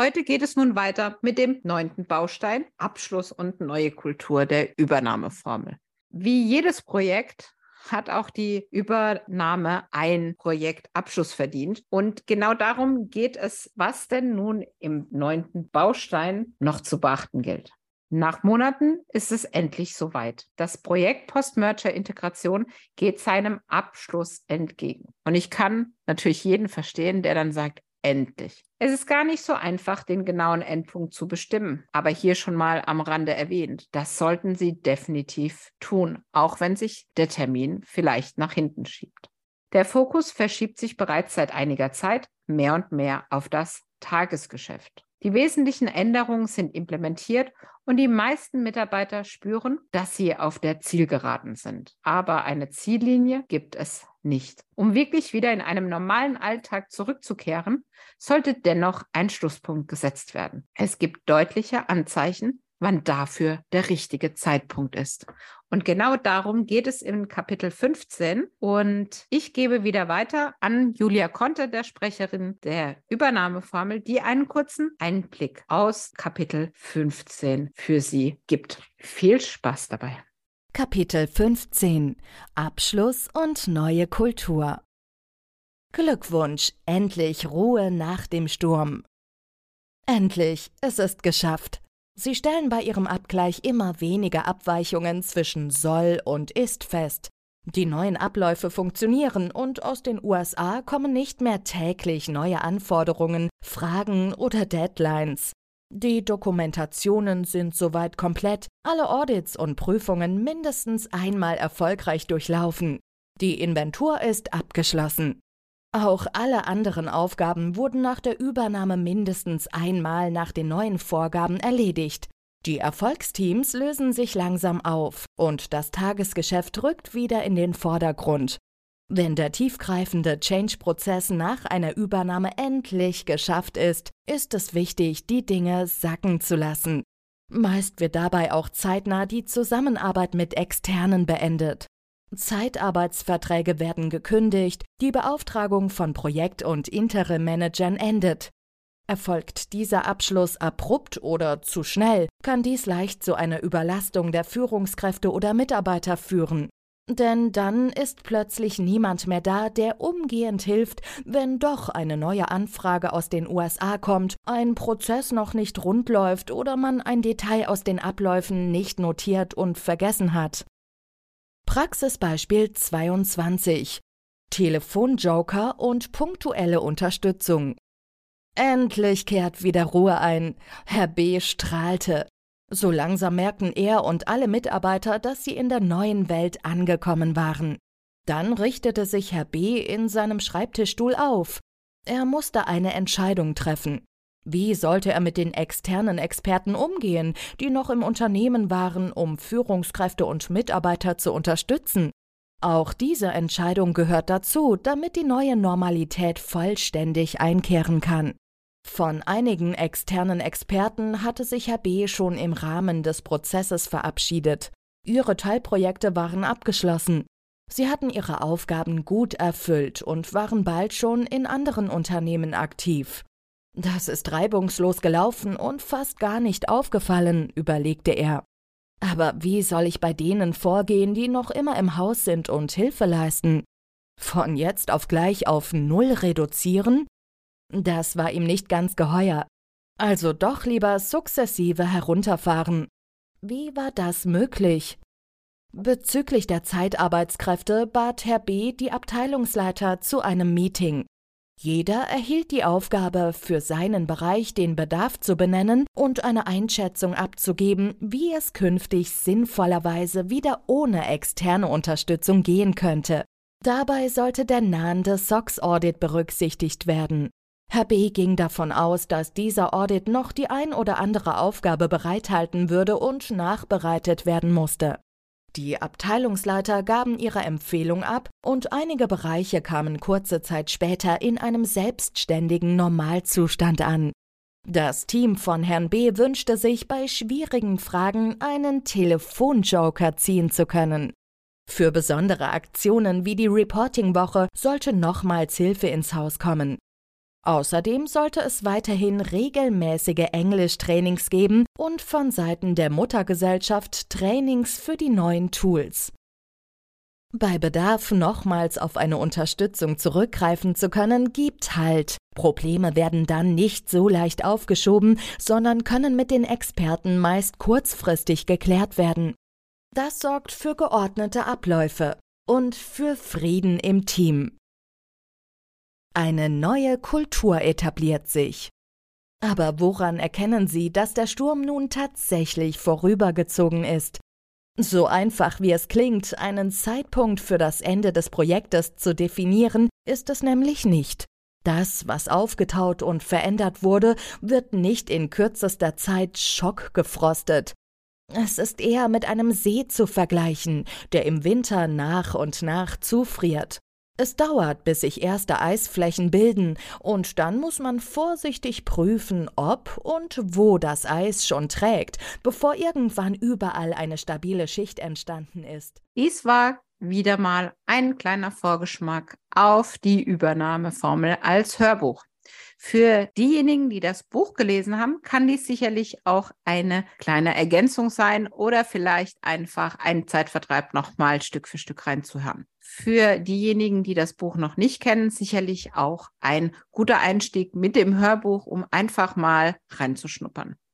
Heute geht es nun weiter mit dem neunten Baustein Abschluss und neue Kultur der Übernahmeformel. Wie jedes Projekt hat auch die Übernahme ein Projektabschluss verdient. Und genau darum geht es, was denn nun im neunten Baustein noch zu beachten gilt. Nach Monaten ist es endlich soweit. Das Projekt Post-Merger-Integration geht seinem Abschluss entgegen. Und ich kann natürlich jeden verstehen, der dann sagt, endlich. Es ist gar nicht so einfach, den genauen Endpunkt zu bestimmen, aber hier schon mal am Rande erwähnt. Das sollten Sie definitiv tun, auch wenn sich der Termin vielleicht nach hinten schiebt. Der Fokus verschiebt sich bereits seit einiger Zeit mehr und mehr auf das Tagesgeschäft. Die wesentlichen Änderungen sind implementiert und die meisten Mitarbeiter spüren, dass sie auf der Zielgeraden sind. Aber eine Ziellinie gibt es nicht. Um wirklich wieder in einem normalen Alltag zurückzukehren, sollte dennoch ein Schlusspunkt gesetzt werden. Es gibt deutliche Anzeichen, wann dafür der richtige Zeitpunkt ist. Und genau darum geht es in Kapitel 15. Und ich gebe wieder weiter an Julia Conte, der Sprecherin der Übernahmeformel, die einen kurzen Einblick aus Kapitel 15 für Sie gibt. Viel Spaß dabei. Kapitel 15 Abschluss und neue Kultur Glückwunsch, endlich Ruhe nach dem Sturm. Endlich, es ist geschafft. Sie stellen bei ihrem Abgleich immer weniger Abweichungen zwischen soll und ist fest. Die neuen Abläufe funktionieren und aus den USA kommen nicht mehr täglich neue Anforderungen, Fragen oder Deadlines. Die Dokumentationen sind soweit komplett, alle Audits und Prüfungen mindestens einmal erfolgreich durchlaufen. Die Inventur ist abgeschlossen. Auch alle anderen Aufgaben wurden nach der Übernahme mindestens einmal nach den neuen Vorgaben erledigt. Die Erfolgsteams lösen sich langsam auf und das Tagesgeschäft rückt wieder in den Vordergrund. Wenn der tiefgreifende Change-Prozess nach einer Übernahme endlich geschafft ist, ist es wichtig, die Dinge sacken zu lassen. Meist wird dabei auch zeitnah die Zusammenarbeit mit Externen beendet. Zeitarbeitsverträge werden gekündigt, die Beauftragung von Projekt- und Interim-Managern endet. Erfolgt dieser Abschluss abrupt oder zu schnell, kann dies leicht zu einer Überlastung der Führungskräfte oder Mitarbeiter führen. Denn dann ist plötzlich niemand mehr da, der umgehend hilft, wenn doch eine neue Anfrage aus den USA kommt, ein Prozess noch nicht rund läuft oder man ein Detail aus den Abläufen nicht notiert und vergessen hat. Praxisbeispiel 22 Telefonjoker und punktuelle Unterstützung. Endlich kehrt wieder Ruhe ein. Herr B. strahlte. So langsam merkten er und alle Mitarbeiter, dass sie in der neuen Welt angekommen waren. Dann richtete sich Herr B. in seinem Schreibtischstuhl auf. Er musste eine Entscheidung treffen. Wie sollte er mit den externen Experten umgehen, die noch im Unternehmen waren, um Führungskräfte und Mitarbeiter zu unterstützen? Auch diese Entscheidung gehört dazu, damit die neue Normalität vollständig einkehren kann. Von einigen externen Experten hatte sich Herr B. schon im Rahmen des Prozesses verabschiedet. Ihre Teilprojekte waren abgeschlossen. Sie hatten ihre Aufgaben gut erfüllt und waren bald schon in anderen Unternehmen aktiv. Das ist reibungslos gelaufen und fast gar nicht aufgefallen, überlegte er. Aber wie soll ich bei denen vorgehen, die noch immer im Haus sind und Hilfe leisten? Von jetzt auf gleich auf Null reduzieren? Das war ihm nicht ganz geheuer. Also doch lieber sukzessive herunterfahren. Wie war das möglich? Bezüglich der Zeitarbeitskräfte bat Herr B. die Abteilungsleiter zu einem Meeting. Jeder erhielt die Aufgabe, für seinen Bereich den Bedarf zu benennen und eine Einschätzung abzugeben, wie es künftig sinnvollerweise wieder ohne externe Unterstützung gehen könnte. Dabei sollte der nahende SOX-Audit berücksichtigt werden. Herr B. ging davon aus, dass dieser Audit noch die ein oder andere Aufgabe bereithalten würde und nachbereitet werden musste. Die Abteilungsleiter gaben ihre Empfehlung ab und einige Bereiche kamen kurze Zeit später in einem selbstständigen Normalzustand an. Das Team von Herrn B wünschte sich bei schwierigen Fragen einen Telefonjoker ziehen zu können. Für besondere Aktionen wie die Reporting-Woche sollte nochmals Hilfe ins Haus kommen. Außerdem sollte es weiterhin regelmäßige Englischtrainings geben und von Seiten der Muttergesellschaft Trainings für die neuen Tools. Bei Bedarf nochmals auf eine Unterstützung zurückgreifen zu können, gibt Halt. Probleme werden dann nicht so leicht aufgeschoben, sondern können mit den Experten meist kurzfristig geklärt werden. Das sorgt für geordnete Abläufe und für Frieden im Team. Eine neue Kultur etabliert sich. Aber woran erkennen Sie, dass der Sturm nun tatsächlich vorübergezogen ist? So einfach wie es klingt, einen Zeitpunkt für das Ende des Projektes zu definieren, ist es nämlich nicht. Das, was aufgetaut und verändert wurde, wird nicht in kürzester Zeit schockgefrostet. Es ist eher mit einem See zu vergleichen, der im Winter nach und nach zufriert. Es dauert, bis sich erste Eisflächen bilden, und dann muss man vorsichtig prüfen, ob und wo das Eis schon trägt, bevor irgendwann überall eine stabile Schicht entstanden ist. Dies war wieder mal ein kleiner Vorgeschmack auf die Übernahmeformel als Hörbuch. Für diejenigen, die das Buch gelesen haben, kann dies sicherlich auch eine kleine Ergänzung sein oder vielleicht einfach ein Zeitvertreib nochmal Stück für Stück reinzuhören. Für diejenigen, die das Buch noch nicht kennen, sicherlich auch ein guter Einstieg mit dem Hörbuch, um einfach mal reinzuschnuppern.